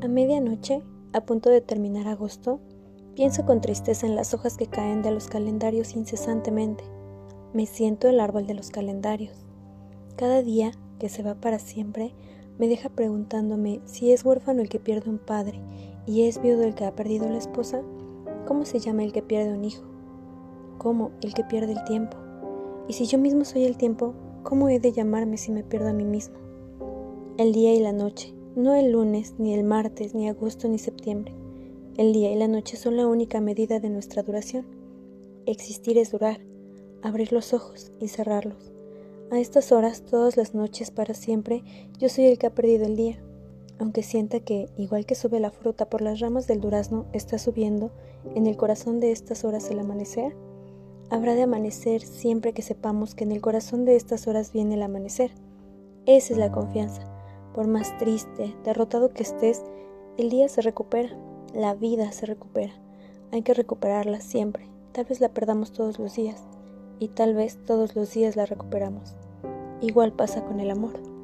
A medianoche, a punto de terminar agosto, pienso con tristeza en las hojas que caen de los calendarios incesantemente. Me siento el árbol de los calendarios. Cada día que se va para siempre me deja preguntándome si es huérfano el que pierde un padre y es viudo el que ha perdido la esposa, ¿cómo se llama el que pierde un hijo? ¿Cómo el que pierde el tiempo? Y si yo mismo soy el tiempo, ¿cómo he de llamarme si me pierdo a mí mismo? El día y la noche, no el lunes, ni el martes, ni agosto, ni septiembre. El día y la noche son la única medida de nuestra duración. Existir es durar, abrir los ojos y cerrarlos. A estas horas, todas las noches, para siempre, yo soy el que ha perdido el día. Aunque sienta que, igual que sube la fruta por las ramas del durazno, está subiendo en el corazón de estas horas el amanecer, habrá de amanecer siempre que sepamos que en el corazón de estas horas viene el amanecer. Esa es la confianza por más triste, derrotado que estés, el día se recupera, la vida se recupera. Hay que recuperarla siempre. Tal vez la perdamos todos los días y tal vez todos los días la recuperamos. Igual pasa con el amor.